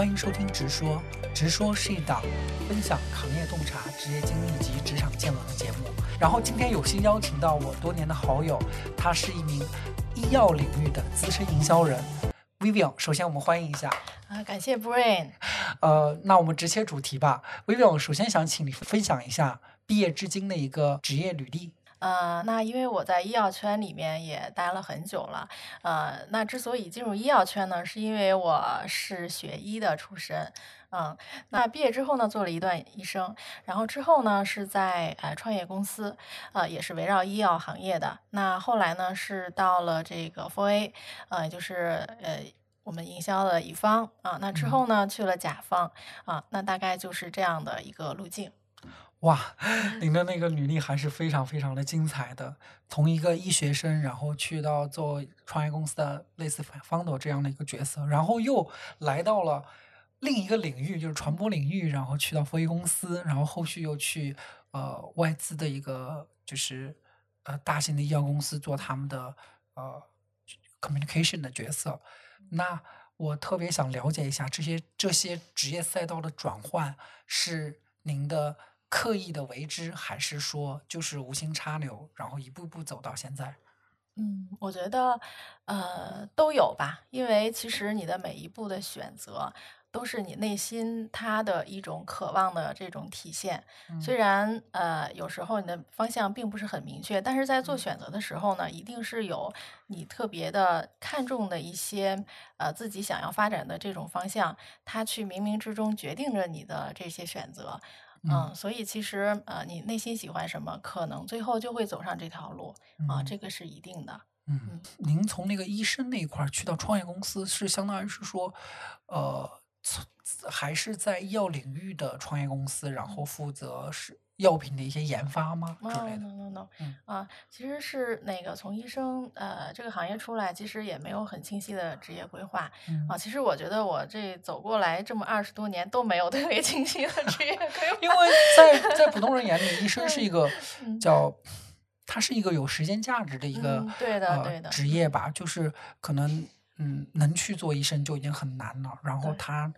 欢迎收听《直说》，直说是一档分享行业洞察、职业经历及职场见闻的节目。然后今天有幸邀请到我多年的好友，他是一名医药领域的资深营销人 Vivian。首先我们欢迎一下。啊，感谢 Brain。呃，那我们直切主题吧。Vivian，首先想请你分享一下毕业至今的一个职业履历。呃，那因为我在医药圈里面也待了很久了，呃，那之所以进入医药圈呢，是因为我是学医的出身，嗯，那毕业之后呢，做了一段医生，然后之后呢是在呃创业公司，呃，也是围绕医药行业的，那后来呢是到了这个 f o A，呃，就是呃我们营销的乙方啊，那之后呢去了甲方啊，那大概就是这样的一个路径。哇，您的那个履历还是非常非常的精彩的。从一个医学生，然后去到做创业公司的类似 founder 这样的一个角色，然后又来到了另一个领域，就是传播领域，然后去到 f 公司，然后后续又去呃外资的一个就是呃大型的医药公司做他们的呃 communication 的角色。那我特别想了解一下这些这些职业赛道的转换是您的。刻意的为之，还是说就是无心插柳，然后一步步走到现在？嗯，我觉得呃都有吧，因为其实你的每一步的选择，都是你内心它的一种渴望的这种体现。虽然呃有时候你的方向并不是很明确，但是在做选择的时候呢，一定是有你特别的看重的一些呃自己想要发展的这种方向，它去冥冥之中决定着你的这些选择。嗯，所以其实呃，你内心喜欢什么，可能最后就会走上这条路啊，这个是一定的。嗯，您从那个医生那一块去到创业公司，是相当于是说，呃，还是在医药领域的创业公司，然后负责是。药品的一些研发吗？之类的？No no no，啊，其实是那个从医生呃这个行业出来，其实也没有很清晰的职业规划啊。其实我觉得我这走过来这么二十多年都没有特别清晰的职业规 划，因为在在普通人眼里，医生是一个叫它是一个有时间价值的一个对的对的职业吧，就是可能嗯能去做医生就已经很难了，然后他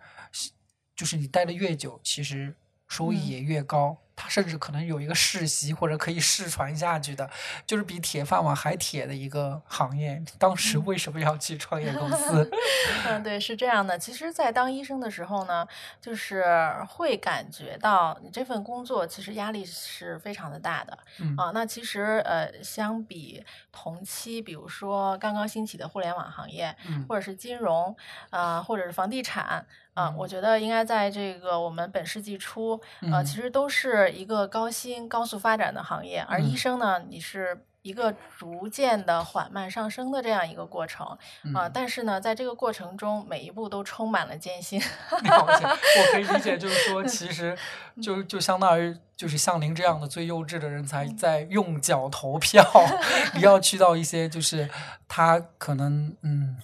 就是你待的越久，其实收益也越高。他甚至可能有一个世袭或者可以世传下去的，就是比铁饭碗还铁的一个行业。当时为什么要去创业公司？嗯，对，是这样的。其实，在当医生的时候呢，就是会感觉到你这份工作其实压力是非常的大的。嗯啊，那其实呃，相比同期，比如说刚刚兴起的互联网行业，或者是金融啊，或者是房地产。啊，我觉得应该在这个我们本世纪初，呃，其实都是一个高薪、高速发展的行业，而医生呢，你是一个逐渐的缓慢上升的这样一个过程啊。但是呢，在这个过程中，每一步都充满了艰辛。我可以理解，就是说，其实就就相当于就是像您这样的最幼稚的人才在用脚投票，你要去到一些就是他可能嗯。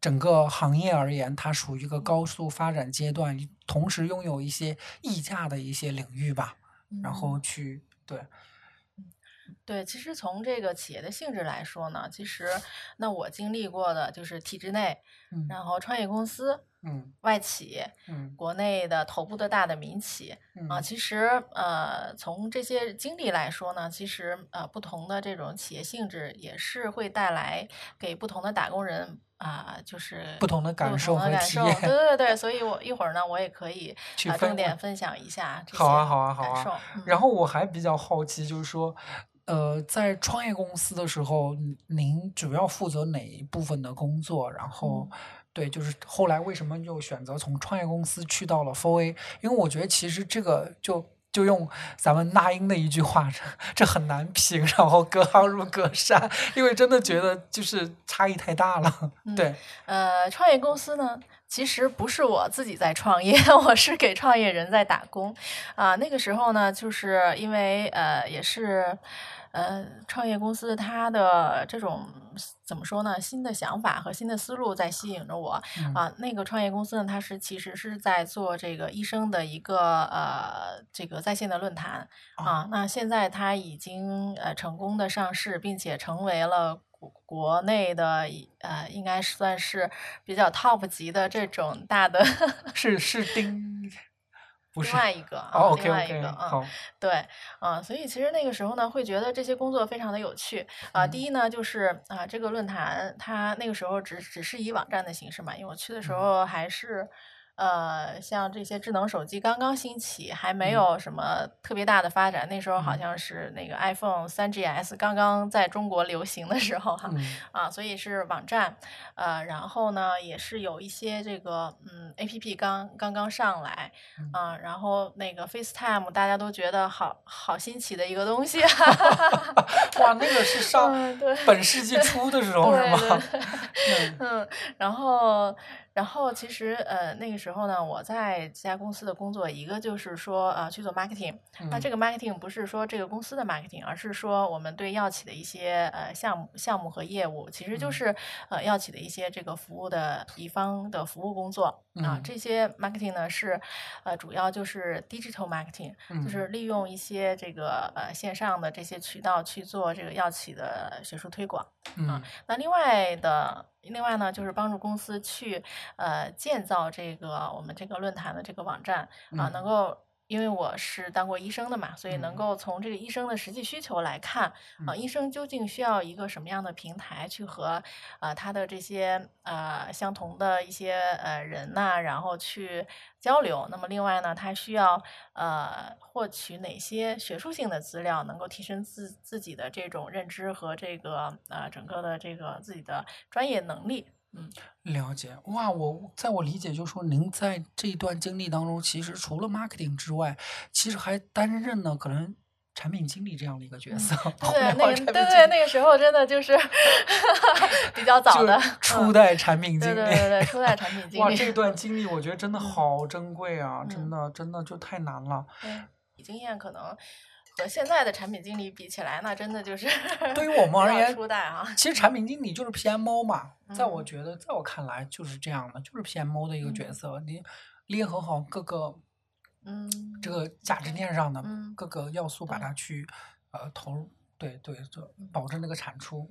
整个行业而言，它属于一个高速发展阶段，同时拥有一些溢价的一些领域吧。然后去对，对，其实从这个企业的性质来说呢，其实那我经历过的就是体制内，然后创业公司，嗯，外企，嗯，国内的头部的大的民企啊，其实呃，从这些经历来说呢，其实呃，不同的这种企业性质也是会带来给不同的打工人。啊，就是不同的感受和体验，对对对，所以我一会儿呢，我也可以去重点分享一下。好啊，好啊，好啊。然后我还比较好奇，就是说，呃，在创业公司的时候，您主要负责哪一部分的工作？然后，对，就是后来为什么又选择从创业公司去到了 Four A？因为我觉得其实这个就。就用咱们那英的一句话，这 这很难评，然后隔行如隔山，因为真的觉得就是差异太大了。对，呃，创业公司呢，其实不是我自己在创业，我是给创业人在打工。啊，那个时候呢，就是因为呃，也是。呃，创业公司它的这种怎么说呢？新的想法和新的思路在吸引着我啊。那个创业公司呢，它是其实是在做这个医生的一个呃这个在线的论坛啊。那现在它已经呃成功的上市，并且成为了。国内的呃，应该算是比较 top 级的这种大的，是是丁。另外一个啊，另外一个，嗯，对，嗯，所以其实那个时候呢，会觉得这些工作非常的有趣啊。第一呢，就是啊，这个论坛它那个时候只只是以网站的形式嘛，因为我去的时候还是。呃，像这些智能手机刚刚兴起，还没有什么特别大的发展。那时候好像是那个 iPhone 三 GS 刚刚在中国流行的时候哈，啊，所以是网站。呃，然后呢，也是有一些这个嗯 APP 刚刚刚上来啊，然后那个 FaceTime 大家都觉得好好新奇的一个东西。哇，那个是 上本世纪初的时候是吗？嗯，然后。然后其实呃那个时候呢，我在这家公司的工作，一个就是说呃去做 marketing，那这个 marketing 不是说这个公司的 marketing，而是说我们对药企的一些呃项目项目和业务，其实就是呃药企的一些这个服务的乙方的服务工作啊。这些 marketing 呢是呃主要就是 digital marketing，就是利用一些这个呃线上的这些渠道去做这个药企的学术推广啊。那另外的。另外呢，就是帮助公司去呃建造这个我们这个论坛的这个网站啊，能够因为我是当过医生的嘛，所以能够从这个医生的实际需求来看啊，医生究竟需要一个什么样的平台去和呃他的这些呃相同的一些呃人呐，然后去交流。那么另外呢，他需要呃获取哪些学术性的资料，能够提升自自己的这种认知和这个呃整个的这个自己的专业能力。嗯，了解哇！我在我理解，就是说您在这一段经历当中，其实除了 marketing 之外，其实还担任了可能产品经理这样的一个角色。对，那个对对，那个时候真的就是 比较早的初代产品经理。对对对，初代 产品经理。哇，这段经历我觉得真的好珍贵啊！真的真的就太难了。对，经验可能。和现在的产品经理比起来，那真的就是 对于我们而言，初代啊。其实产品经理就是 PMO 嘛，在我觉得，在我看来就是这样的，就是 PMO 的一个角色，你捏合好各个，嗯，这个价值链上的各个要素，把它去呃投入，对对，就保证那个产出。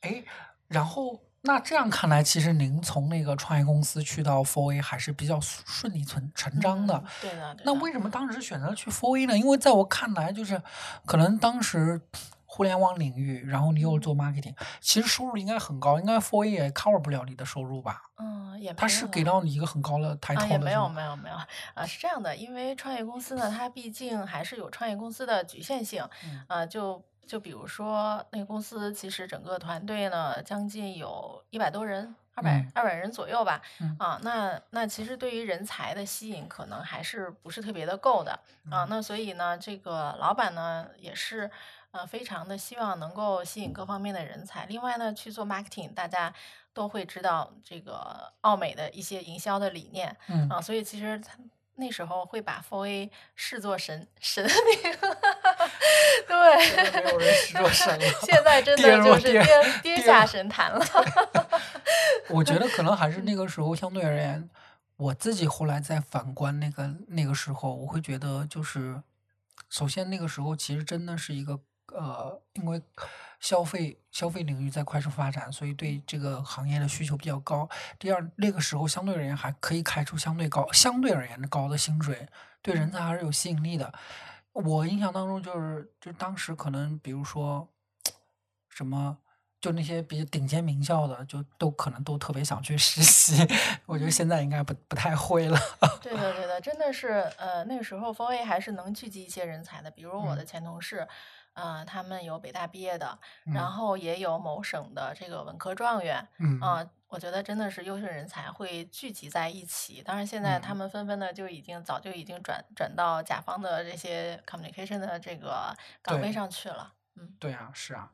哎，然后。那这样看来，其实您从那个创业公司去到 Four A 还是比较顺理成成章的。对的。那为什么当时选择去 Four A 呢？因为在我看来，就是可能当时互联网领域，然后你又做 marketing，其实收入应该很高，应该 Four A 也 cover 不了你的收入吧？嗯，也。他是给到你一个很高的抬头的。也没有没有没有啊，是这样的，因为创业公司呢，它毕竟还是有创业公司的局限性，啊，就。就比如说，那个公司其实整个团队呢，将近有一百多人，二百二百人左右吧。啊，那那其实对于人才的吸引，可能还是不是特别的够的啊。那所以呢，这个老板呢，也是呃，非常的希望能够吸引各方面的人才。另外呢，去做 marketing，大家都会知道这个奥美的一些营销的理念嗯啊。所以其实他。那时候会把 Four A 视作神神 明，对，没有人视作神了。现在真 的就是跌跌下神坛了。我觉得可能还是 那个时候相对而言，我自己后来再反观那个那个时候，我会觉得就是，首先那个时候其实真的是一个呃，因为。消费消费领域在快速发展，所以对这个行业的需求比较高。第二，那个时候相对而言还可以开出相对高、相对而言的高的薪水，对人才还是有吸引力的。我印象当中就是，就当时可能比如说什么，就那些比较顶尖名校的，就都可能都特别想去实习。我觉得现在应该不不太会了。对的，对的，真的是呃，那个时候 f o A 还是能聚集一些人才的，比如我的前同事。呃，他们有北大毕业的，然后也有某省的这个文科状元，嗯，啊，我觉得真的是优秀人才会聚集在一起。当然，现在他们纷纷的就已经早就已经转转到甲方的这些 communication 的这个岗位上去了。嗯，对啊，是啊，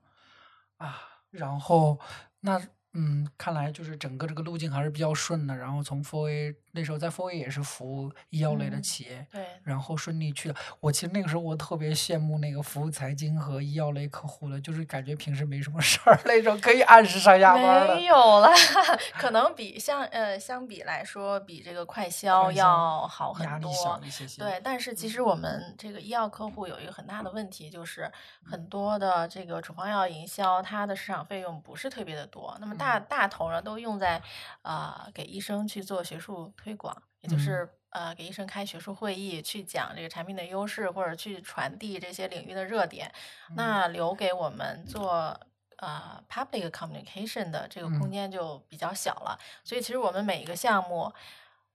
啊，然后那嗯，看来就是整个这个路径还是比较顺的。然后从 Four A 那时候在 Four 也是服务医药类的企业，对，然后顺利去了。我其实那个时候我特别羡慕那个服务财经和医药类客户的，就是感觉平时没什么事儿那种，可以按时上下班没有了，可能比相呃相比来说，比这个快销要好很多。些些对，但是其实我们这个医药客户有一个很大的问题，就是很多的这个处方药营销，它的市场费用不是特别的多。那么大大头呢都用在，呃，给医生去做学术推广，也就是呃给医生开学术会议，去讲这个产品的优势，或者去传递这些领域的热点。那留给我们做呃 public communication 的这个空间就比较小了。所以其实我们每一个项目。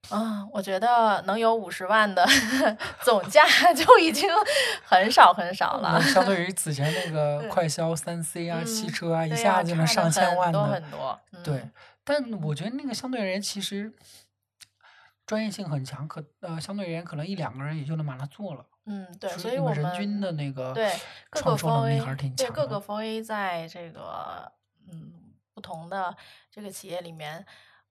啊，我觉得能有五十万的 总价 就已经很少很少了。相对于 此前那个快销三 C 啊、汽车啊，一下子就能上千万的。很多很多。对，但我觉得那个相对而言，其实专业性很强，可呃，相对而言，可能一两个人也就能把它做了。嗯，对，所以我们人均的那个对创收能力还是挺强的。对各个方位在这个嗯不同的这个企业里面。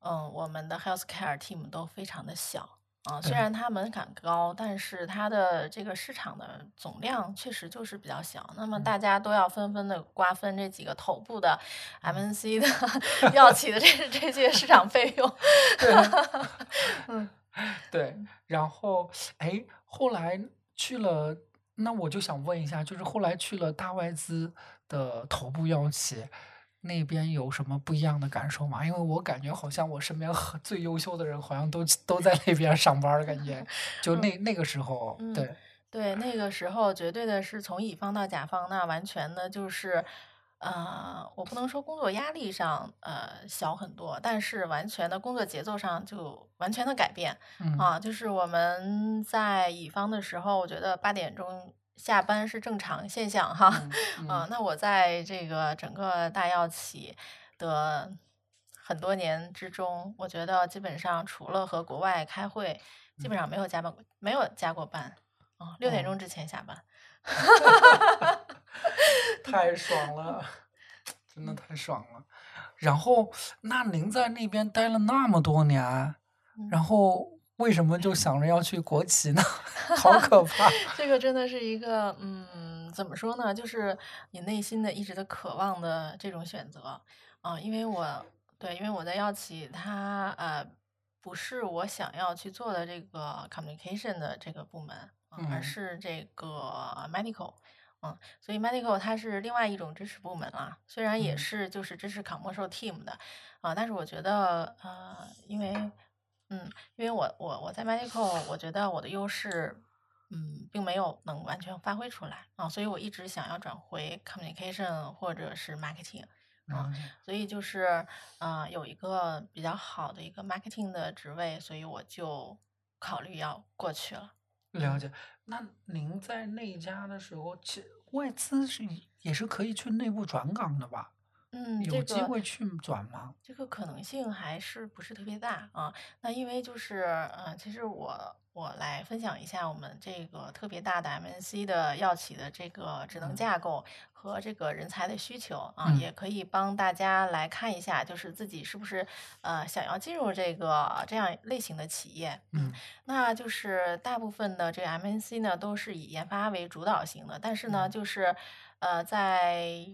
嗯，我们的 healthcare team 都非常的小啊，虽然它门槛高，但是它的这个市场的总量确实就是比较小。那么大家都要纷纷的瓜分这几个头部的 MNC 的药企的这这些市场费用。嗯，对。然后，哎，后来去了，那我就想问一下，就是后来去了大外资的头部药企。那边有什么不一样的感受吗？因为我感觉好像我身边 最优秀的人好像都都在那边上班的感觉，就那那个时候，对对，那个时候绝对的是从乙方到甲方，那完全的就是，呃，我不能说工作压力上呃小很多，但是完全的工作节奏上就完全的改变啊，就是我们在乙方的时候，我觉得八点钟。下班是正常现象哈，啊，那我在这个整个大药企的很多年之中，我觉得基本上除了和国外开会，基本上没有加班，没有加过班，啊，六点钟之前下班，太爽了，真的太爽了。然后，那您在那边待了那么多年，然后。为什么就想着要去国企呢？好可怕！这个真的是一个，嗯，怎么说呢？就是你内心的一直的渴望的这种选择啊。因为我对，因为我在药企，它呃不是我想要去做的这个 communication 的这个部门，而是这个 medical，嗯，所以 medical 它是另外一种支持部门啊。虽然也是就是支持 commercial team 的啊，但是我觉得呃，因为。嗯，因为我我我在 medical，我觉得我的优势，嗯，并没有能完全发挥出来啊，所以我一直想要转回 communication 或者是 marketing 啊，所以就是啊，有一个比较好的一个 marketing 的职位，所以我就考虑要过去了。了解。那您在那家的时候，其外资是也是可以去内部转岗的吧？嗯，有机会去转吗？这个可能性还是不是特别大啊？那因为就是，呃，其实我我来分享一下我们这个特别大的 MNC 的药企的这个职能架构和这个人才的需求啊，也可以帮大家来看一下，就是自己是不是呃想要进入这个这样类型的企业。嗯，那就是大部分的这个 MNC 呢都是以研发为主导型的，但是呢，就是呃在。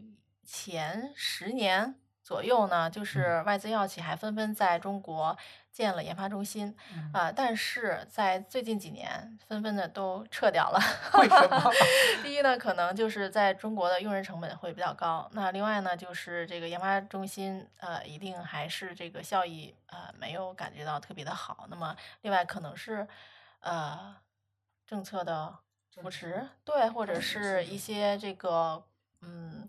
前十年左右呢，就是外资药企还纷纷在中国建了研发中心，啊，但是在最近几年，纷纷的都撤掉了。为什么？第一呢，可能就是在中国的用人成本会比较高。那另外呢，就是这个研发中心，呃，一定还是这个效益，呃，没有感觉到特别的好。那么另外可能是，呃，政策的扶持，对，或者是一些这个，嗯。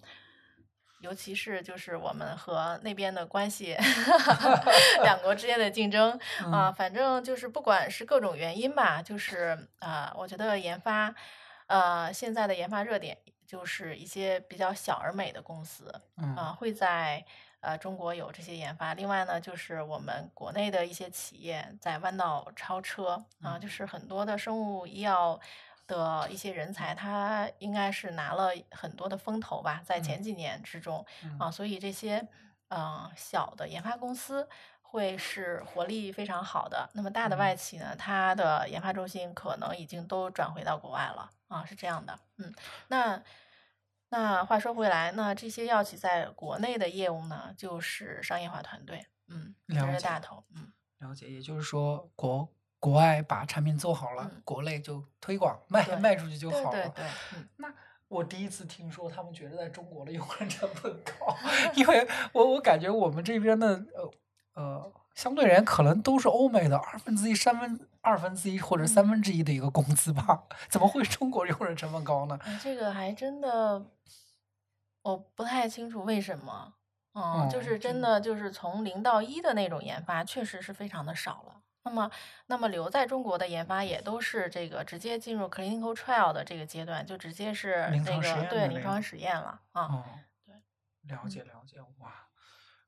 尤其是就是我们和那边的关系，两国之间的竞争。啊，反正就是不管是各种原因吧，就是啊，我觉得研发，呃，现在的研发热点就是一些比较小而美的公司。啊，会在呃中国有这些研发。另外呢，就是我们国内的一些企业在弯道超车。啊，就是很多的生物医药。的一些人才，他应该是拿了很多的风投吧，在前几年之中啊，所以这些嗯小的研发公司会是活力非常好的。那么大的外企呢，它的研发中心可能已经都转回到国外了啊，是这样的。嗯，那那话说回来，那这些药企在国内的业务呢，就是商业化团队，嗯，这是大头，嗯，了解。也就是说，国国外把产品做好了，国内就推广卖卖出去就好了。对对。那我第一次听说他们觉得在中国的用人成本高，因为 我我感觉我们这边的呃呃相对而言可能都是欧美的二分之一、三分二分之一或者三分之一的一个工资吧，怎么会中国用人成本高呢？这个还真的。我不太清楚为什么，嗯，就是真的就是从零到一的那种研发，确实是非常的少了。那么，那么留在中国的研发也都是这个直接进入 clinical trial 的这个阶段，就直接是那个对临床实验了啊。对，了解了解，哇，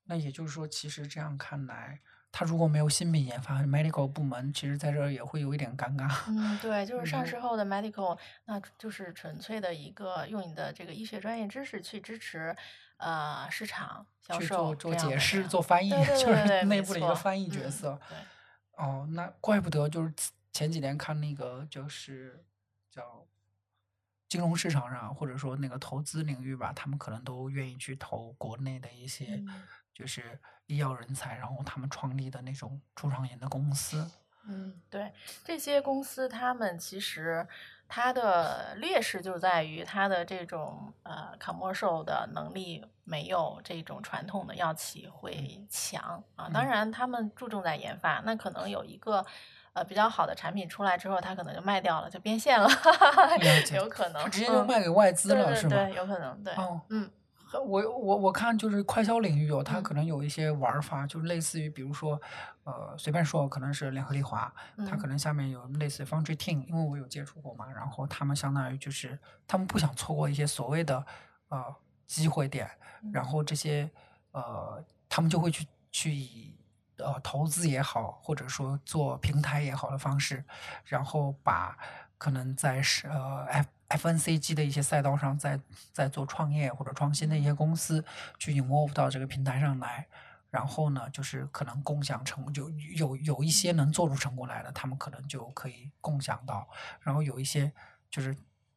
那也就是说，其实这样看来。他如果没有新品研发，medical 部门其实在这儿也会有一点尴尬。嗯，对，就是上市后的 medical，那就是纯粹的一个用你的这个医学专业知识去支持呃市场销售、做解释、做翻译，就是内部的一个翻译角色。对。哦，那怪不得就是前几年看那个就是叫金融市场上，或者说那个投资领域吧，他们可能都愿意去投国内的一些就是。医药人才，然后他们创立的那种初创型的公司。嗯，对，这些公司他们其实它的劣势就在于它的这种呃 commercial 的能力没有这种传统的药企会强啊。当然，他们注重在研发，那可能有一个呃比较好的产品出来之后，它可能就卖掉了，就变现了，有可能直接就卖给外资了，是吗？对，有可能，对，嗯。我我我看就是快销领域有，它可能有一些玩法，就类似于比如说，呃，随便说，可能是联合利华，它可能下面有类似 Foundry Team，因为我有接触过嘛，然后他们相当于就是他们不想错过一些所谓的呃机会点，然后这些呃他们就会去去以呃投资也好，或者说做平台也好的方式，然后把可能在是呃 F。FNCG 的一些赛道上，在在做创业或者创新的一些公司，去 involve 到这个平台上来，然后呢，就是可能共享成就有有一些能做出成果来的，他们可能就可以共享到，然后有一些就是。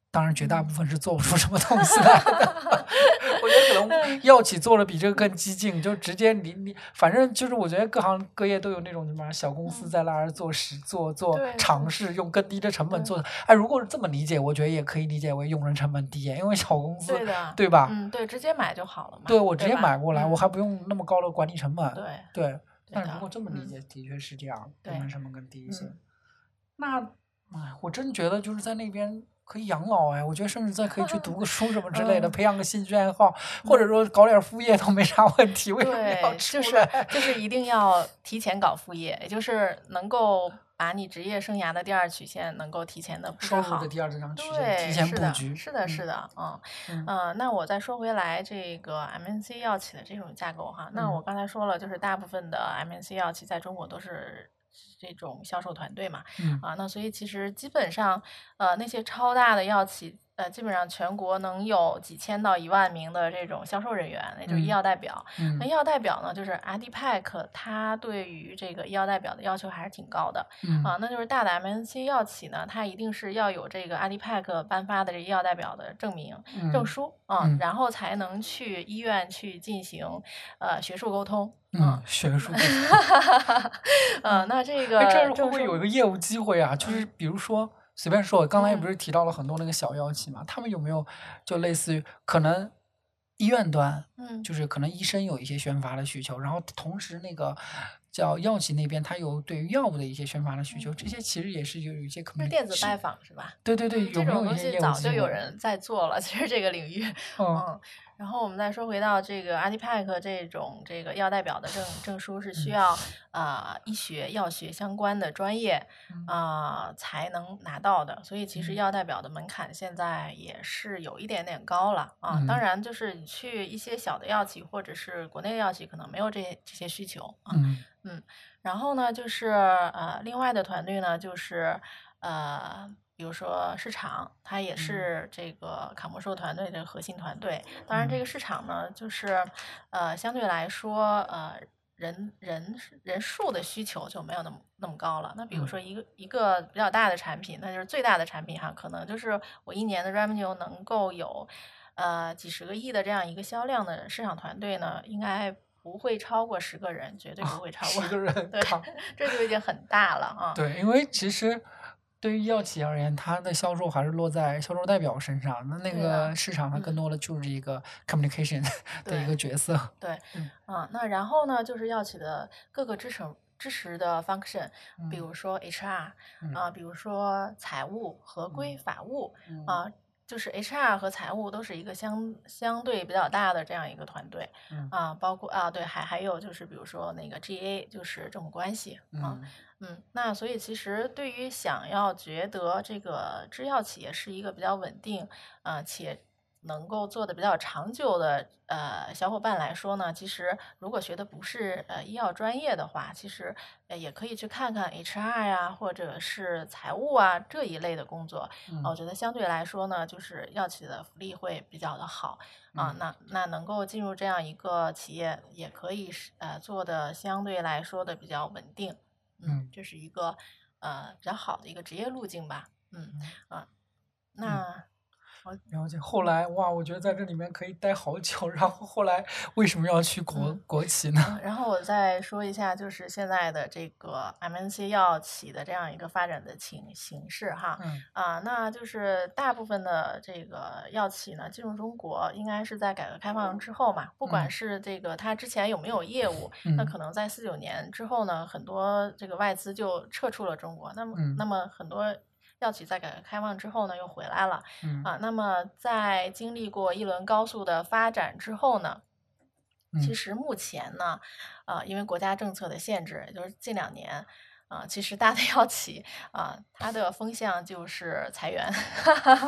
当然，绝大部分是做不出什么东西来的。我可能药企做的比这个更激进，就直接你你，反正就是我觉得各行各业都有那种什么小公司在那儿做实做做尝试，用更低的成本做的。哎，如果是这么理解，我觉得也可以理解为用人成本低，因为小公司对吧？嗯，对，直接买就好了嘛。对，我直接买过来，我还不用那么高的管理成本。对对，但如果这么理解，的确是这样，用人成本更低一些。那哎，我真觉得就是在那边。可以养老哎，我觉得甚至再可以去读个书什么之类的，培养个兴趣爱好，或者说搞点副业都没啥问题。为什么要就是就是一定要提前搞副业，也就是能够把你职业生涯的第二曲线能够提前的收入的第二这张曲线提前布局。是的，是的，嗯嗯。那我再说回来，这个 MNC 药企的这种架构哈，那我刚才说了，就是大部分的 MNC 药企在中国都是。这种销售团队嘛，啊，那所以其实基本上，呃，那些超大的药企。呃，基本上全国能有几千到一万名的这种销售人员，那就是医药代表。那医药代表呢，就是 ADPAC，它对于这个医药代表的要求还是挺高的。啊，那就是大的 MNC 药企呢，它一定是要有这个 ADPAC 颁发的这医药代表的证明证书啊，然后才能去医院去进行呃学术沟通。嗯，学术。嗯，那这个这会不会有一个业务机会啊？就是比如说。随便说，刚才不是提到了很多那个小药企嘛，他们有没有就类似于可能医院端，嗯，就是可能医生有一些宣发的需求，然后同时那个叫药企那边，他有对于药物的一些宣发的需求，这些其实也是有一些可能。电子拜访是吧？对对对，这种东西早就有人在做了，其实这个领域，嗯。然后我们再说回到这个 ADPAC 这种这个药代表的证证书是需要啊医学药学相关的专业啊才能拿到的，所以其实药代表的门槛现在也是有一点点高了啊。当然，就是你去一些小的药企或者是国内的药企，可能没有这些这些需求啊。嗯，然后呢，就是呃另外的团队呢，就是呃比如说市场，它也是这个卡魔兽团队的核心团队。当然，这个市场呢，就是呃，相对来说，呃。人人人数的需求就没有那么那么高了。那比如说一个一个比较大的产品，那就是最大的产品哈，可能就是我一年的 revenue 能够有呃几十个亿的这样一个销量的市场团队呢，应该不会超过十个人，绝对不会超过十个人。对，这就已经很大了啊。对，因为其实。对于医药企业而言，它的销售还是落在销售代表身上。那那个市场，它更多的就是一个 communication 的一个角色。对，嗯啊，那然后呢，就是药企的各个支持支持的 function，比如说 HR 啊，比如说财务、合规、法务啊，就是 HR 和财务都是一个相相对比较大的这样一个团队啊，包括啊，对，还还有就是比如说那个 GA，就是政府关系啊。嗯，那所以其实对于想要觉得这个制药企业是一个比较稳定，呃，且能够做的比较长久的呃小伙伴来说呢，其实如果学的不是呃医药专业的话，其实也可以去看看 HR 呀，或者是财务啊这一类的工作。我觉得相对来说呢，就是药企的福利会比较的好啊。那那能够进入这样一个企业，也可以是呃做的相对来说的比较稳定。嗯，这是一个呃比较好的一个职业路径吧。嗯啊，那。了解，后来哇，我觉得在这里面可以待好久。然后后来为什么要去国国企呢？然后我再说一下，就是现在的这个 MNC 药企的这样一个发展的情形式哈。嗯啊，那就是大部分的这个药企呢进入中国，应该是在改革开放之后嘛。不管是这个它之前有没有业务，那可能在四九年之后呢，很多这个外资就撤出了中国。那么那么很多。药企在改革开放之后呢，又回来了，啊，那么在经历过一轮高速的发展之后呢，其实目前呢，呃，因为国家政策的限制，也就是近两年。啊，其实大的药企啊，它的风向就是裁员。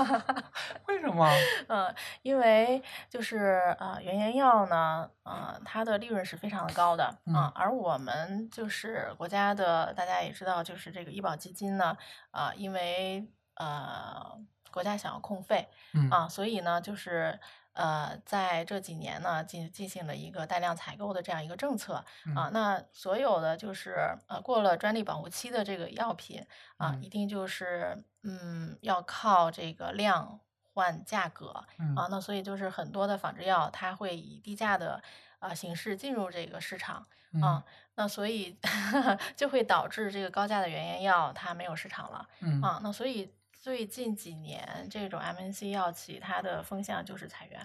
为什么？嗯，因为就是啊，原研药呢，啊，它的利润是非常的高的啊。而我们就是国家的，大家也知道，就是这个医保基金呢，啊，因为呃，国家想要控费啊，所以呢，就是。呃，在这几年呢，进进行了一个大量采购的这样一个政策。啊，那所有的就是呃过了专利保护期的这个药品啊，一定就是嗯要靠这个量换价格。啊，那所以就是很多的仿制药它会以低价的啊形式进入这个市场。啊，那所以 就会导致这个高价的原研药它没有市场了。啊，那所以。最近几年，这种 MNC 药企它的风向就是裁员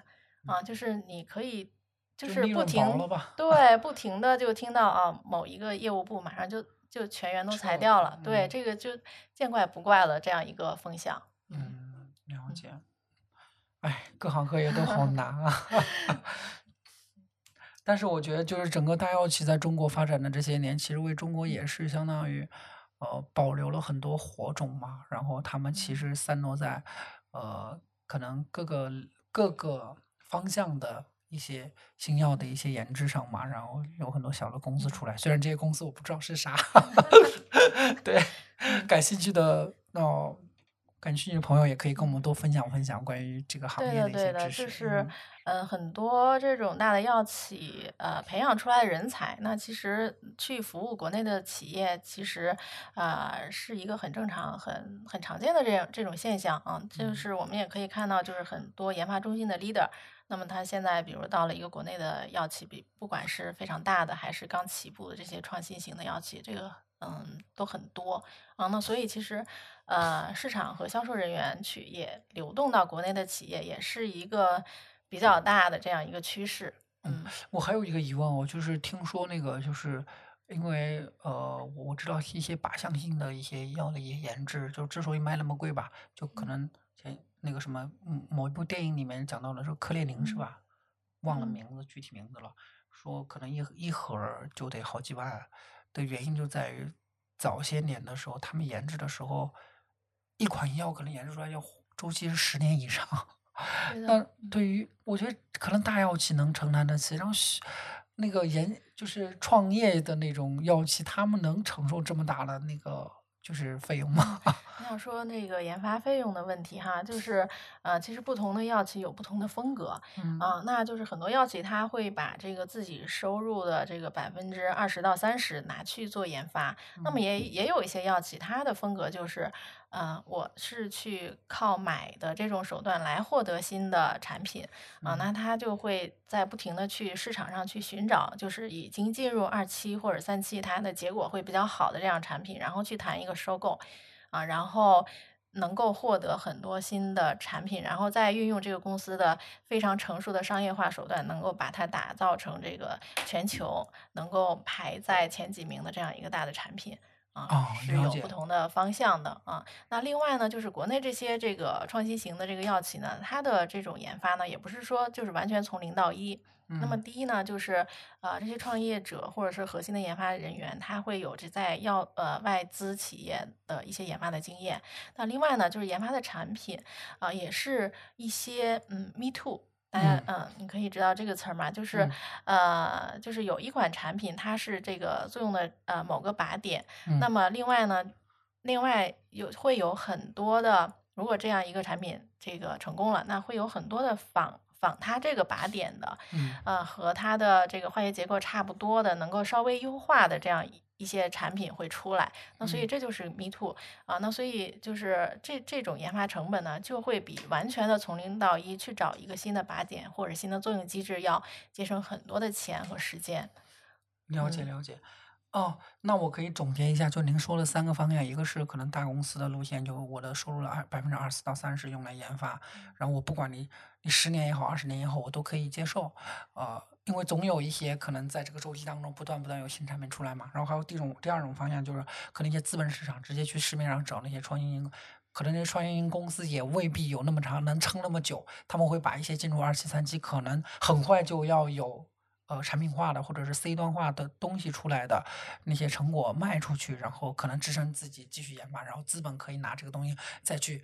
啊，就是你可以就是 不停对不停的就听到啊某一个业务部马上就就全员都裁掉了，对这个就见怪不怪了这样一个风向。嗯，了解。哎，各行各业都好 难啊。但是我觉得，就是整个大药企在中国发展的这些年，其实为中国也是相当于。呃，保留了很多火种嘛，然后他们其实散落在，呃，可能各个各个方向的一些新药的一些研制上嘛，然后有很多小的公司出来，虽然这些公司我不知道是啥，对，感兴趣的那。感兴趣的朋友也可以跟我们多分享分享关于这个行业的一些知识。就是，嗯，很多这种大的药企，呃，培养出来的人才，那其实去服务国内的企业，其实，呃，是一个很正常、很很常见的这样这种现象啊。就是我们也可以看到，就是很多研发中心的 leader，那么他现在比如到了一个国内的药企，比不管是非常大的还是刚起步的这些创新型的药企，这个。嗯，都很多啊，那所以其实，呃，市场和销售人员去也流动到国内的企业，也是一个比较大的这样一个趋势。嗯，我还有一个疑问哦，就是听说那个，就是因为呃，我知道一些靶向性的一些药的一些研制，就之所以卖那么贵吧，就可能前那个什么，某一部电影里面讲到了说克列宁是吧？忘了名字具体名字了，说可能一一盒就得好几万。的原因就在于早些年的时候，他们研制的时候，一款药可能研制出来要周期是十年以上。那对于我觉得可能大药企能承担得起，然后那个研就是创业的那种药企，他们能承受这么大的那个就是费用吗？我想说那个研发费用的问题哈，就是呃，其实不同的药企有不同的风格啊，那就是很多药企他会把这个自己收入的这个百分之二十到三十拿去做研发，那么也也有一些药企它的风格就是。嗯，我是去靠买的这种手段来获得新的产品。啊，那他就会在不停的去市场上去寻找，就是已经进入二期或者三期，它的结果会比较好的这样产品，然后去谈一个收购。啊，然后能够获得很多新的产品，然后再运用这个公司的非常成熟的商业化手段，能够把它打造成这个全球能够排在前几名的这样一个大的产品。啊，是有不同的方向的啊。那另外呢，就是国内这些这个创新型的这个药企呢，它的这种研发呢，也不是说就是完全从零到一。那么第一呢，就是呃，这些创业者或者是核心的研发人员，他会有着在药呃外资企业的一些研发的经验。那另外呢，就是研发的产品啊，也是一些嗯，me too。大家嗯，你可以知道这个词儿吗？就是呃，就是有一款产品，它是这个作用的呃某个靶点。那么另外呢，另外有会有很多的，如果这样一个产品这个成功了，那会有很多的仿仿它这个靶点的，呃，和它的这个化学结构差不多的，能够稍微优化的这样。一些产品会出来，那所以这就是 Me Too 啊，那所以就是这这种研发成本呢，就会比完全的从零到一去找一个新的靶点或者新的作用机制要节省很多的钱和时间。了解了解。哦，那我可以总结一下，就您说的三个方向，一个是可能大公司的路线，就我的收入的二百分之二十到三十用来研发，然后我不管你你十年也好，二十年也好，我都可以接受，呃。因为总有一些可能在这个周期当中不断不断有新产品出来嘛，然后还有第一种第二种方向就是可能一些资本市场直接去市面上找那些创新型，可能那些创新型公司也未必有那么长能撑那么久，他们会把一些进入二期三期可能很快就要有呃产品化的或者是 C 端化的东西出来的那些成果卖出去，然后可能支撑自己继续研发，然后资本可以拿这个东西再去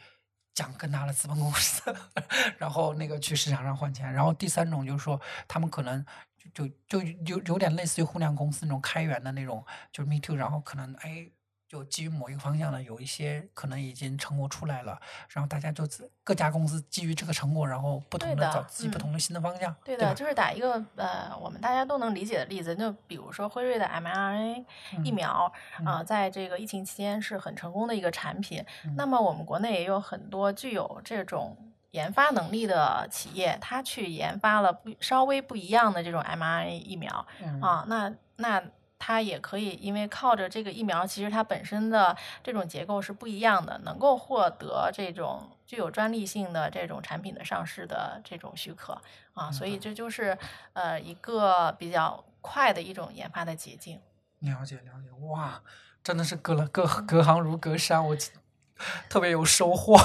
讲更大的资本公司，然后那个去市场上换钱。然后第三种就是说，他们可能就就就有有点类似于互联网公司那种开源的那种，就是 Me Too，然后可能哎。就基于某一个方向呢，有一些可能已经成果出来了，然后大家就各家公司基于这个成果，然后不同的找自己不同的新的方向。对的，就是打一个呃，我们大家都能理解的例子，就比如说辉瑞的 mRNA 疫苗啊，在这个疫情期间是很成功的一个产品。那么我们国内也有很多具有这种研发能力的企业，它去研发了不稍微不一样的这种 mRNA 疫苗啊，那那。它也可以，因为靠着这个疫苗，其实它本身的这种结构是不一样的，能够获得这种具有专利性的这种产品的上市的这种许可啊，所以这就是呃一个比较快的一种研发的捷径。了解了解，哇，真的是隔了隔隔行如隔山，我 特别有收获，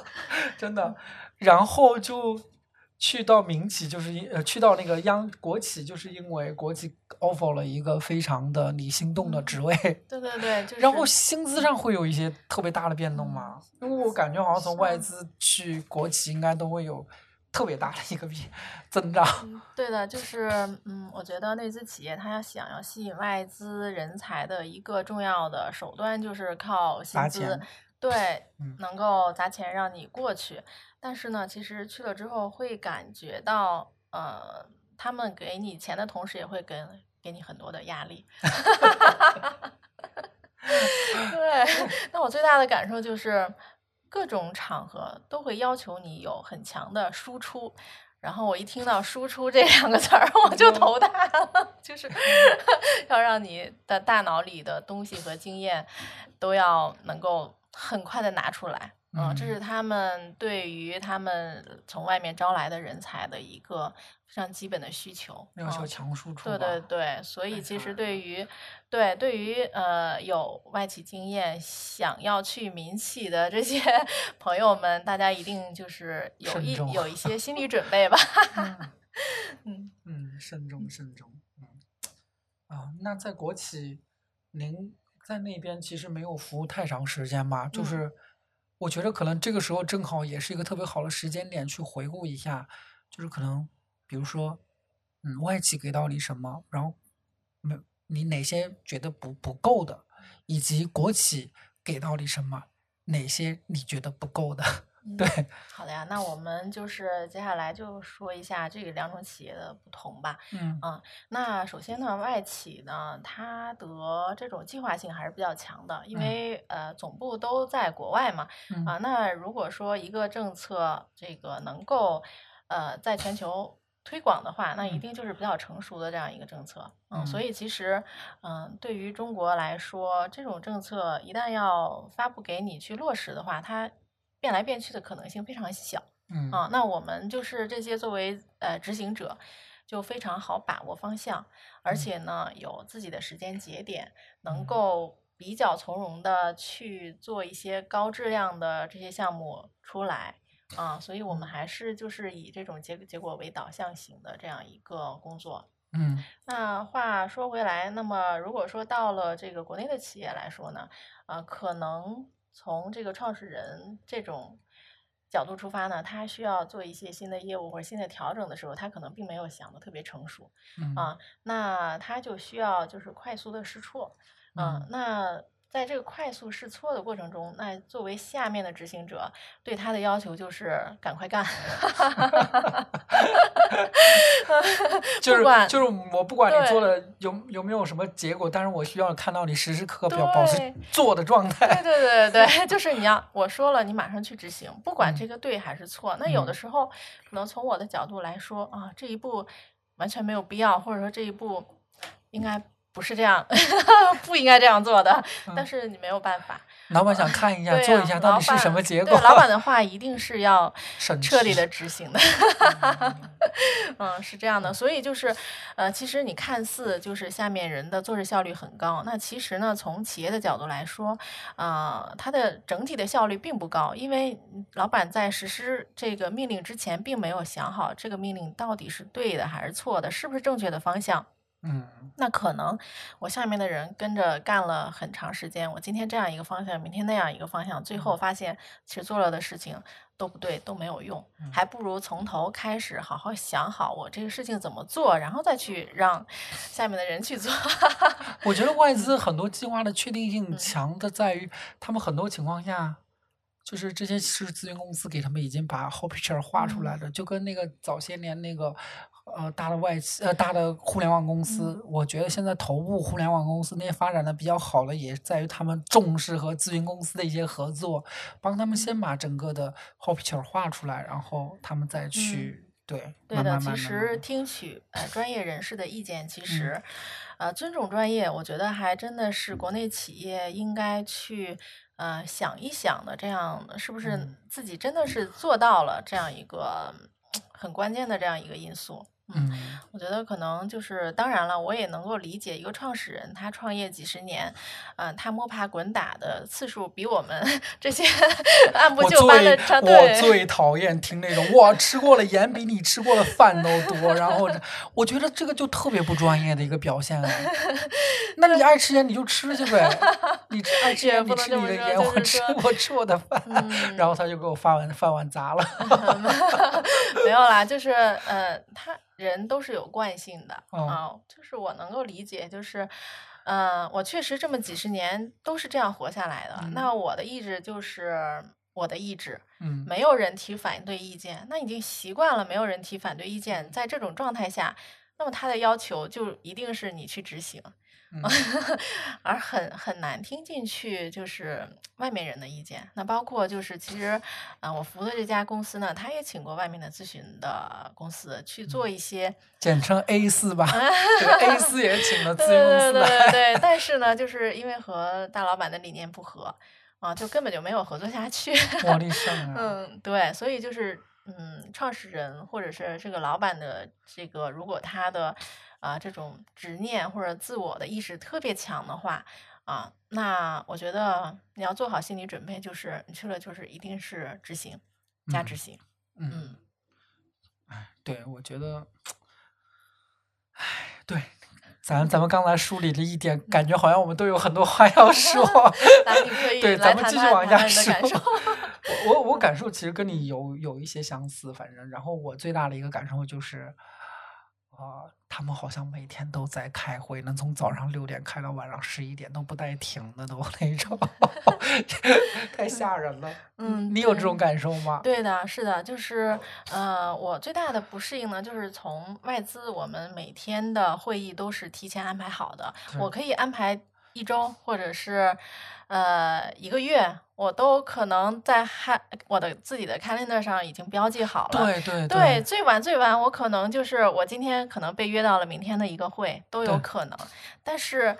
真的。然后就。去到民企就是因呃去到那个央国企，就是因为国企 offer 了一个非常的你心动的职位。对对对，然后薪资上会有一些特别大的变动吗？因为我感觉好像从外资去国企应该都会有特别大的一个 变增长。对的，就是嗯，我觉得内资企业它要想要吸引外资人才的一个重要的手段就是靠薪资，对，能够砸钱让你过去。但是呢，其实去了之后会感觉到，呃，他们给你钱的同时，也会给给你很多的压力。对，那我最大的感受就是，各种场合都会要求你有很强的输出。然后我一听到“输出”这两个词儿，我就头大了，就是 要让你的大脑里的东西和经验都要能够很快的拿出来。嗯，这是他们对于他们从外面招来的人才的一个非常基本的需求，要求强输出。对对对，所以其实对于对对于呃有外企经验想要去民企的这些 朋友们，大家一定就是有一有 一些心理准备吧。嗯嗯，慎重慎重。嗯啊，那在国企，您在那边其实没有服务太长时间吧？就是。我觉得可能这个时候正好也是一个特别好的时间点，去回顾一下，就是可能，比如说，嗯，外企给到你什么，然后没你哪些觉得不不够的，以及国企给到你什么，哪些你觉得不够的。对，好的呀，那我们就是接下来就说一下这两种企业的不同吧。嗯嗯，那首先呢，外企呢，它的这种计划性还是比较强的，因为呃总部都在国外嘛。啊，那如果说一个政策这个能够呃在全球推广的话，那一定就是比较成熟的这样一个政策。嗯，所以其实嗯对于中国来说，这种政策一旦要发布给你去落实的话，它变来变去的可能性非常小，嗯。啊，那我们就是这些作为呃执行者，就非常好把握方向，而且呢有自己的时间节点，能够比较从容的去做一些高质量的这些项目出来，啊，所以我们还是就是以这种结结果为导向型的这样一个工作，嗯，那话说回来，那么如果说到了这个国内的企业来说呢，呃，可能。从这个创始人这种角度出发呢，他需要做一些新的业务或者新的调整的时候，他可能并没有想的特别成熟，啊，那他就需要就是快速的试错，嗯，那。在这个快速试错的过程中，那作为下面的执行者，对他的要求就是赶快干。就是就是我不管你做的有有没有什么结果，但是我需要看到你时时刻刻表保持做的状态。对对对对，就是你要我说了，你马上去执行，不管这个对还是错。那有的时候可能从我的角度来说啊，这一步完全没有必要，或者说这一步应该。不是这样，不应该这样做的。但是你没有办法。老板想看一下，做一下到底是什么结果。老板的话一定是要 彻底的执行的。嗯，是这样的。所以就是，呃，其实你看似就是下面人的做事效率很高，那其实呢，从企业的角度来说，啊，它的整体的效率并不高，因为老板在实施这个命令之前，并没有想好这个命令到底是对的还是错的，是不是正确的方向。嗯，那可能我下面的人跟着干了很长时间，我今天这样一个方向，明天那样一个方向，最后发现其实做了的事情都不对，都没有用，还不如从头开始好好想好我这个事情怎么做，然后再去让下面的人去做。我觉得外资很多计划的确定性强的在于，他们很多情况下就是这些是咨询公司给他们已经把 whole picture 画出来了，就跟那个早些年那个。呃，大的外企，呃，大的互联网公司，我觉得现在头部互联网公司那些发展的比较好的，也在于他们重视和咨询公司的一些合作，帮他们先把整个的 whole picture 画出来，然后他们再去对。对的，其实听取呃专业人士的意见，其实，呃，尊重专业，我觉得还真的是国内企业应该去呃想一想的，这样是不是自己真的是做到了这样一个很关键的这样一个因素。嗯，我觉得可能就是，当然了，我也能够理解一个创始人，他创业几十年，嗯，他摸爬滚打的次数比我们 这些 按部就班的。我最讨厌听那种我吃过了盐比你吃过的饭都多，然后我觉得这个就特别不专业的一个表现。那你爱吃盐你就吃去呗，你爱吃盐你吃你的盐，我吃我吃我的饭，然后他就给我饭碗饭碗砸了。没有啦，就是呃，他。人都是有惯性的啊，就是我能够理解，就是，嗯，我确实这么几十年都是这样活下来的。那我的意志就是我的意志，嗯，没有人提反对意见，那已经习惯了没有人提反对意见，在这种状态下，那么他的要求就一定是你去执行。而很很难听进去，就是外面人的意见。那包括就是，其实，啊，我服务的这家公司呢，他也请过外面的咨询的公司去做一些，简称 A 四吧。这个 A 四也请了咨询公司。对对对，但是呢，就是因为和大老板的理念不合，啊，就根本就没有合作下去。我的上 啊！嗯，对，所以就是，嗯，创始人或者是这个老板的这个，如果他的。啊，这种执念或者自我的意识特别强的话，啊，那我觉得你要做好心理准备，就是你去了，就是一定是执行加执行。嗯，哎，对，我觉得，哎，对，咱咱们刚才梳理了一点，感觉好像我们都有很多话要说。对，咱们 继续往下说。我我我感受其实跟你有有一些相似，反正，然后我最大的一个感受就是。啊，他们好像每天都在开会，能从早上六点开到晚上十一点都不带停的，都那种，太吓人了。嗯，你有这种感受吗？对的，是的，就是呃，我最大的不适应呢，就是从外资，我们每天的会议都是提前安排好的，我可以安排一周或者是呃一个月。我都可能在汉我的自己的 calendar 上已经标记好了，对对对，最晚最晚我可能就是我今天可能被约到了明天的一个会都有可能，但是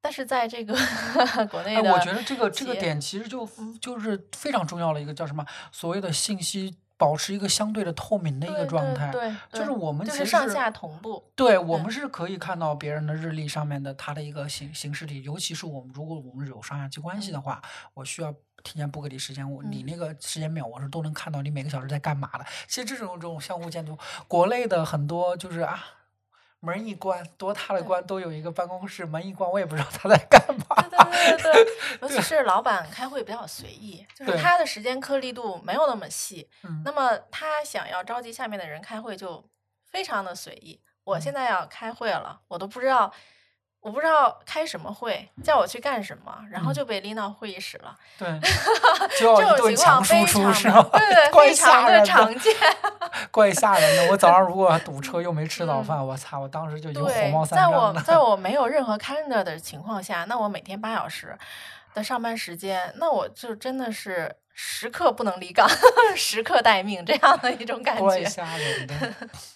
但是在这个 国内的，我觉得这个这个点其实就就是非常重要的一个叫什么所谓的信息。保持一个相对的透明的一个状态，对，就是我们其实上下同步。对，我们是可以看到别人的日历上面的他的一个形形式体，尤其是我们如果我们有上下级关系的话，我需要提前不给你时间，我你那个时间表我是都能看到你每个小时在干嘛的。其实这种这种相互监督，国内的很多就是啊。门一关，多大的关都有一个办公室。门一关，我也不知道他在干嘛。对对对对，尤其是老板开会比较随意，就是他的时间颗粒度没有那么细。嗯。那么他想要召集下面的人开会，就非常的随意。我现在要开会了，我都不知道。我不知道开什么会，叫我去干什么，然后就被拎到会议室了。对，这种情况非常的，非常的常见。怪吓人的！我早上如果堵车又没吃早饭，我操！我当时就已经火冒三丈了。在我 在我没有任何 calendar 的情况下，那我每天八小时的上班时间，那我就真的是时刻不能离岗，时刻待命这样的一种感觉。怪吓人的。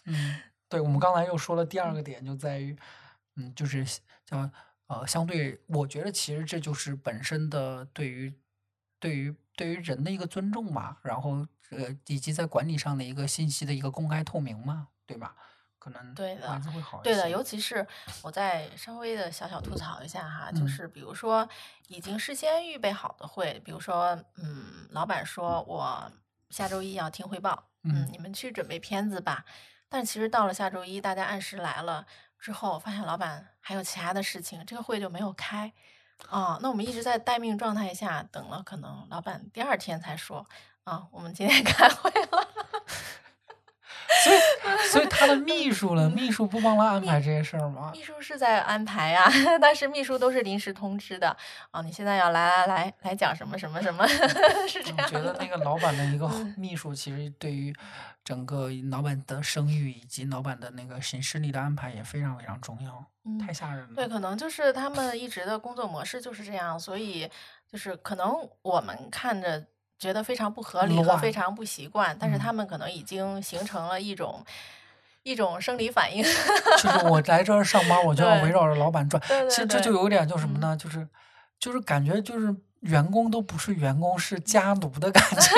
嗯，对，我们刚才又说了第二个点，就在于，嗯，就是叫呃，相对，我觉得其实这就是本身的对于对于对于人的一个尊重嘛，然后。呃，以及在管理上的一个信息的一个公开透明嘛，对吧？可能对的，会好对的，尤其是我再稍微的小小吐槽一下哈，就是比如说已经事先预备好的会，比如说嗯，老板说我下周一要听汇报，嗯，你们去准备片子吧。但其实到了下周一，大家按时来了之后，发现老板还有其他的事情，这个会就没有开。啊，那我们一直在待命状态下等了，可能老板第二天才说。啊，我们今天开会了，所以所以他的秘书了，秘书不帮他安排这些事儿吗？秘书是在安排呀，但是秘书都是临时通知的。啊，你现在要来来来来讲什么什么什么？是这样。我觉得那个老板的一个秘书，其实对于整个老板的声誉以及老板的那个行事力的安排也非常非常重要。太吓人了。对，可能就是他们一直的工作模式就是这样，所以就是可能我们看着。觉得非常不合理和非常不习惯，但是他们可能已经形成了一种一种生理反应。就是我来这儿上班，我就要围绕着老板转。其实这就有点叫什么呢？就是就是感觉就是员工都不是员工，是家奴的感觉。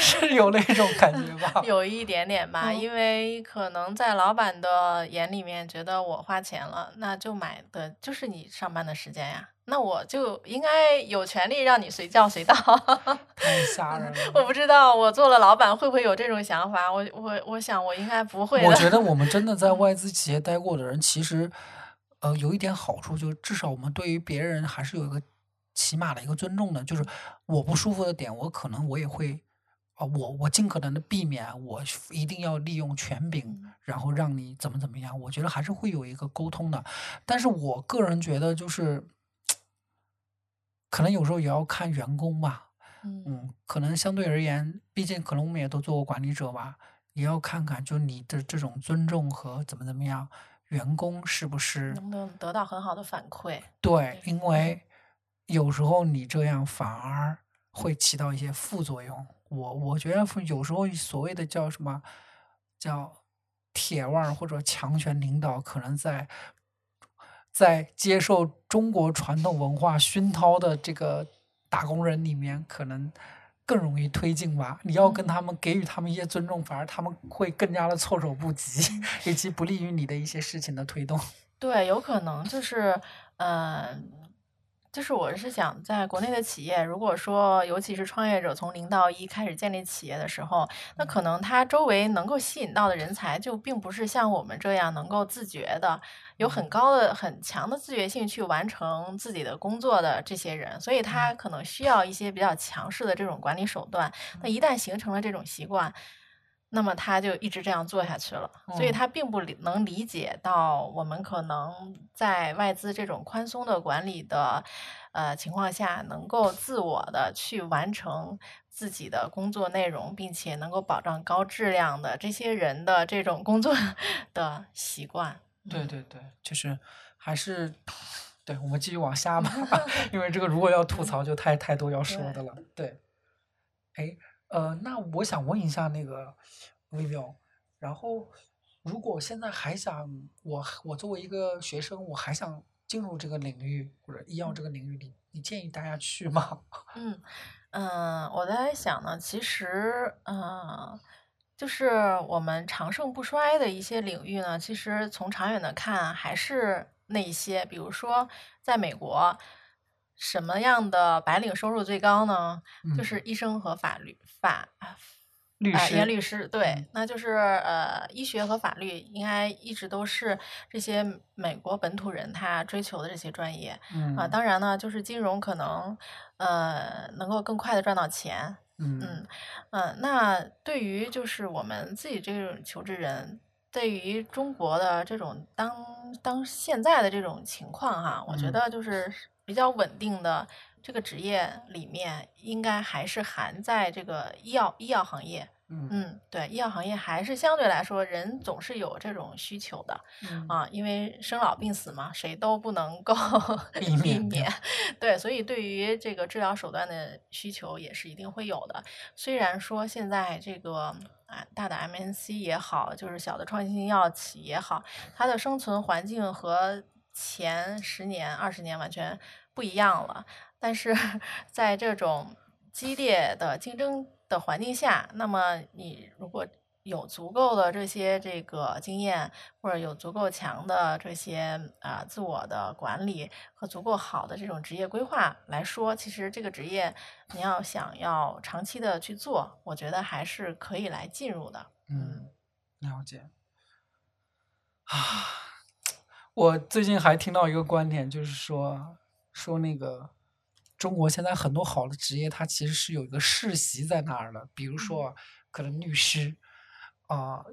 是有那种感觉吧？有一点点吧，因为可能在老板的眼里面，觉得我花钱了，那就买的就是你上班的时间呀。那我就应该有权利让你随叫随到，太吓人了！我不知道我做了老板会不会有这种想法，我我我想我应该不会。我觉得我们真的在外资企业待过的人，其实呃有一点好处，就是至少我们对于别人还是有一个起码的一个尊重的。就是我不舒服的点，我可能我也会啊，我我尽可能的避免，我一定要利用权柄，然后让你怎么怎么样。我觉得还是会有一个沟通的。但是我个人觉得就是。可能有时候也要看员工吧，嗯，可能相对而言，毕竟可能我们也都做过管理者吧，也要看看，就你的这种尊重和怎么怎么样，员工是不是能不能得到很好的反馈？对，因为有时候你这样反而会起到一些副作用。我我觉得有时候所谓的叫什么叫铁腕或者强权领导，可能在。在接受中国传统文化熏陶的这个打工人里面，可能更容易推进吧。你要跟他们给予他们一些尊重，反而他们会更加的措手不及，以及不利于你的一些事情的推动。对，有可能就是，嗯。就是我是想，在国内的企业，如果说尤其是创业者从零到一开始建立企业的时候，那可能他周围能够吸引到的人才，就并不是像我们这样能够自觉的、有很高的、很强的自觉性去完成自己的工作的这些人，所以他可能需要一些比较强势的这种管理手段。那一旦形成了这种习惯，那么他就一直这样做下去了，所以他并不能理解到我们可能在外资这种宽松的管理的呃情况下，能够自我的去完成自己的工作内容，并且能够保障高质量的这些人的这种工作的习惯。对对对，就是还是对，我们继续往下吧，因为这个如果要吐槽，就太太多要说的了。对，哎。呃，那我想问一下那个 Vivo，然后如果现在还想我我作为一个学生，我还想进入这个领域或者医药这个领域里，你建议大家去吗？嗯嗯，我在想呢，其实嗯，就是我们长盛不衰的一些领域呢，其实从长远的看，还是那一些，比如说在美国。什么样的白领收入最高呢？就是医生和法律法律师，严律师。对，那就是呃，医学和法律应该一直都是这些美国本土人他追求的这些专业。啊，当然呢，就是金融可能呃能够更快的赚到钱。嗯嗯嗯，那对于就是我们自己这种求职人。对于中国的这种当当现在的这种情况哈，我觉得就是比较稳定的这个职业里面，应该还是含在这个医药医药行业。嗯对，医药行业还是相对来说，人总是有这种需求的啊，因为生老病死嘛，谁都不能够 避免。对，所以对于这个治疗手段的需求也是一定会有的。虽然说现在这个啊大的 MNC 也好，就是小的创新药企也好，它的生存环境和前十年、二十年完全不一样了，但是 在这种激烈的竞争。的环境下，那么你如果有足够的这些这个经验，或者有足够强的这些啊自我的管理和足够好的这种职业规划来说，其实这个职业你要想要长期的去做，我觉得还是可以来进入的。嗯，了解。啊，我最近还听到一个观点，就是说说那个。中国现在很多好的职业，它其实是有一个世袭在那儿的。比如说，可能律师，啊，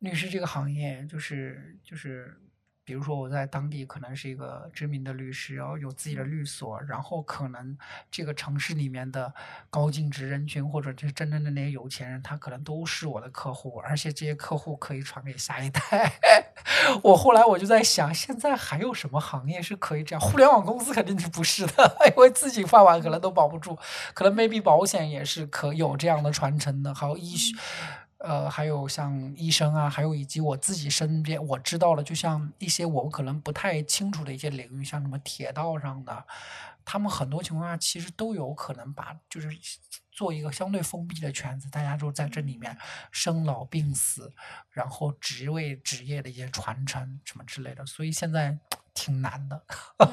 律师这个行业就是就是。比如说我在当地可能是一个知名的律师，然后有自己的律所，然后可能这个城市里面的高净值人群或者是真正的那些有钱人，他可能都是我的客户，而且这些客户可以传给下一代。我后来我就在想，现在还有什么行业是可以这样？互联网公司肯定是不是的，因为自己饭碗可能都保不住。可能 maybe 保险也是可有这样的传承的，还有医学。呃，还有像医生啊，还有以及我自己身边我知道的，就像一些我可能不太清楚的一些领域，像什么铁道上的，他们很多情况下其实都有可能把就是做一个相对封闭的圈子，大家就在这里面生老病死，然后职位职业的一些传承什么之类的，所以现在挺难的。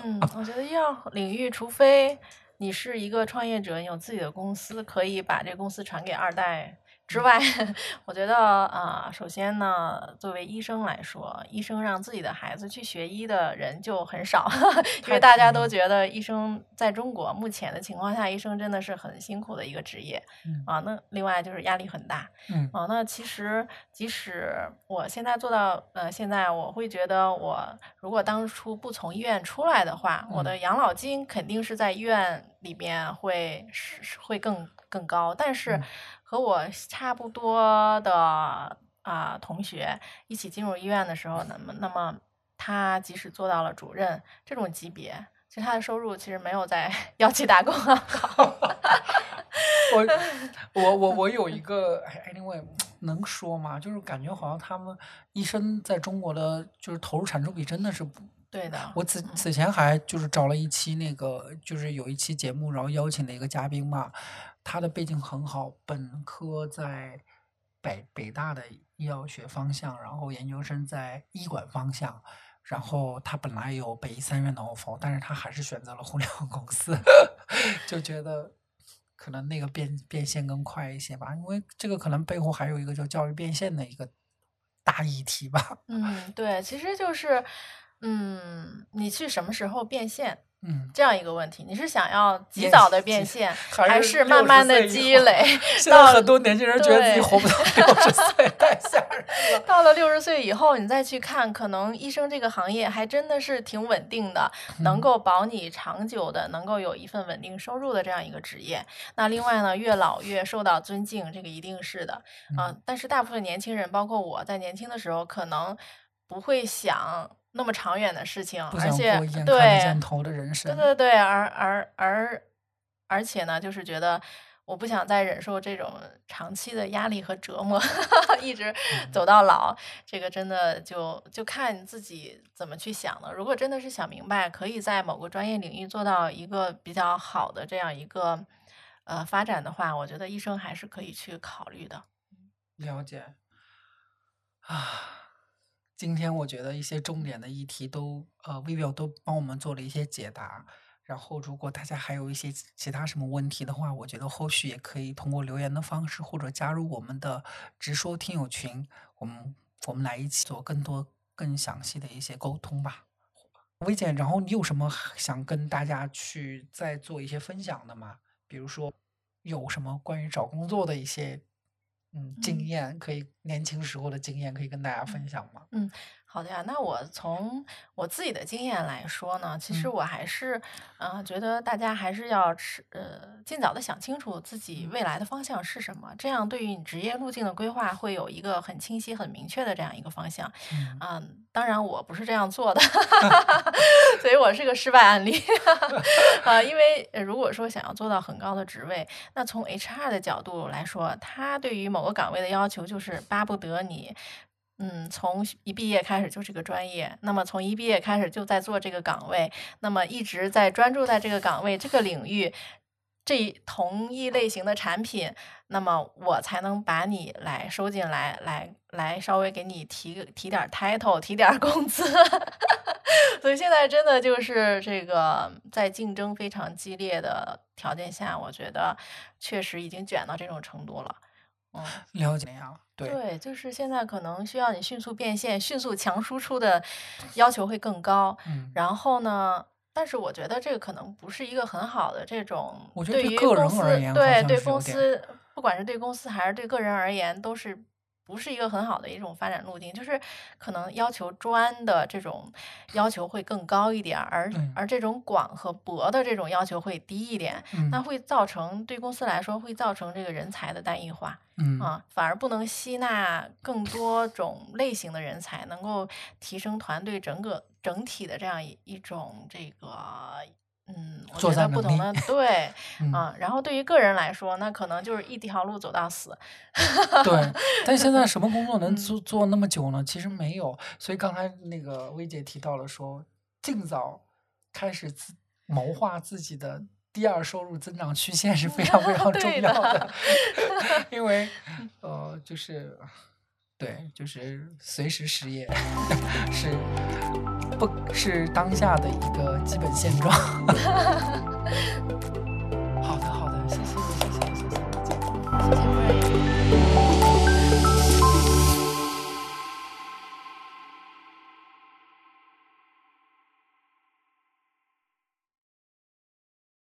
嗯，我觉得医药领域，除非你是一个创业者，你有自己的公司，可以把这公司传给二代。之外，我觉得啊，首先呢，作为医生来说，医生让自己的孩子去学医的人就很少，因为大家都觉得医生在中国目前的情况下，医生真的是很辛苦的一个职业啊。那另外就是压力很大，嗯啊。那其实即使我现在做到呃，现在我会觉得，我如果当初不从医院出来的话，我的养老金肯定是在医院里面会是会更更高，但是。和我差不多的啊同学一起进入医院的时候，那么那么他即使做到了主任这种级别，其实他的收入其实没有在 药企打工好。我我我我有一个，anyway 能说吗？就是感觉好像他们医生在中国的就是投入产出比真的是不对的。我此此前还就是找了一期那个，就是有一期节目，然后邀请了一个嘉宾嘛。他的背景很好，本科在北北大的医药学方向，然后研究生在医管方向，然后他本来有北医三院的 offer，但是他还是选择了互联网公司，就觉得可能那个变变现更快一些吧，因为这个可能背后还有一个叫教育变现的一个大议题吧。嗯，对，其实就是，嗯，你去什么时候变现？嗯，这样一个问题，你是想要及早的变现，还是慢慢的积累？现在很多年轻人觉得自己活不到 六十岁，太吓人了。到了六十岁以后，你再去看，可能医生这个行业还真的是挺稳定的，能够保你长久的，能够有一份稳定收入的这样一个职业。那另外呢，越老越受到尊敬，这个一定是的啊。但是大部分年轻人，包括我在年轻的时候，可能不会想。那么长远的事情，而且对，对对对，而而而而且呢，就是觉得我不想再忍受这种长期的压力和折磨，一直走到老。这个真的就就看你自己怎么去想了。如果真的是想明白，可以在某个专业领域做到一个比较好的这样一个呃发展的话，我觉得医生还是可以去考虑的。了解啊。今天我觉得一些重点的议题都呃，Vivo 都帮我们做了一些解答。然后，如果大家还有一些其他什么问题的话，我觉得后续也可以通过留言的方式，或者加入我们的直说听友群，我们我们来一起做更多更详细的一些沟通吧。薇姐，然后你有什么想跟大家去再做一些分享的吗？比如说有什么关于找工作的一些？嗯，经验可以年轻时候的经验可以跟大家分享吗？嗯。好的呀，那我从我自己的经验来说呢，其实我还是，嗯，觉得大家还是要吃呃，尽早的想清楚自己未来的方向是什么，这样对于你职业路径的规划会有一个很清晰、很明确的这样一个方向。嗯，当然我不是这样做的，所以我是个失败案例。啊，因为如果说想要做到很高的职位，那从 HR 的角度来说，他对于某个岗位的要求就是巴不得你。嗯，从一毕业开始就这个专业，那么从一毕业开始就在做这个岗位，那么一直在专注在这个岗位、这个领域，这同一类型的产品，那么我才能把你来收进来，来来稍微给你提个提点 title，提点工资。所以现在真的就是这个在竞争非常激烈的条件下，我觉得确实已经卷到这种程度了。嗯，了解呀。对，就是现在可能需要你迅速变现、迅速强输出的要求会更高。嗯，然后呢？但是我觉得这个可能不是一个很好的这种，对于公司，对对公司，不管是对公司还是对个人而言，都是。不是一个很好的一种发展路径，就是可能要求专的这种要求会更高一点，而而这种广和博的这种要求会低一点，那会造成对公司来说会造成这个人才的单一化，啊，反而不能吸纳更多种类型的人才，能够提升团队整个整体的这样一一种这个。嗯，我觉得不同的 对，嗯，然后对于个人来说，那可能就是一条路走到死。对，但现在什么工作能做做那么久呢？其实没有，所以刚才那个薇姐提到了说，尽早开始自谋划自己的第二收入增长曲线是非常非常 重要的，因为呃，就是对，就是随时失业是。不是当下的一个基本现状。好的，好的，谢谢，谢谢，谢谢，谢谢。谢谢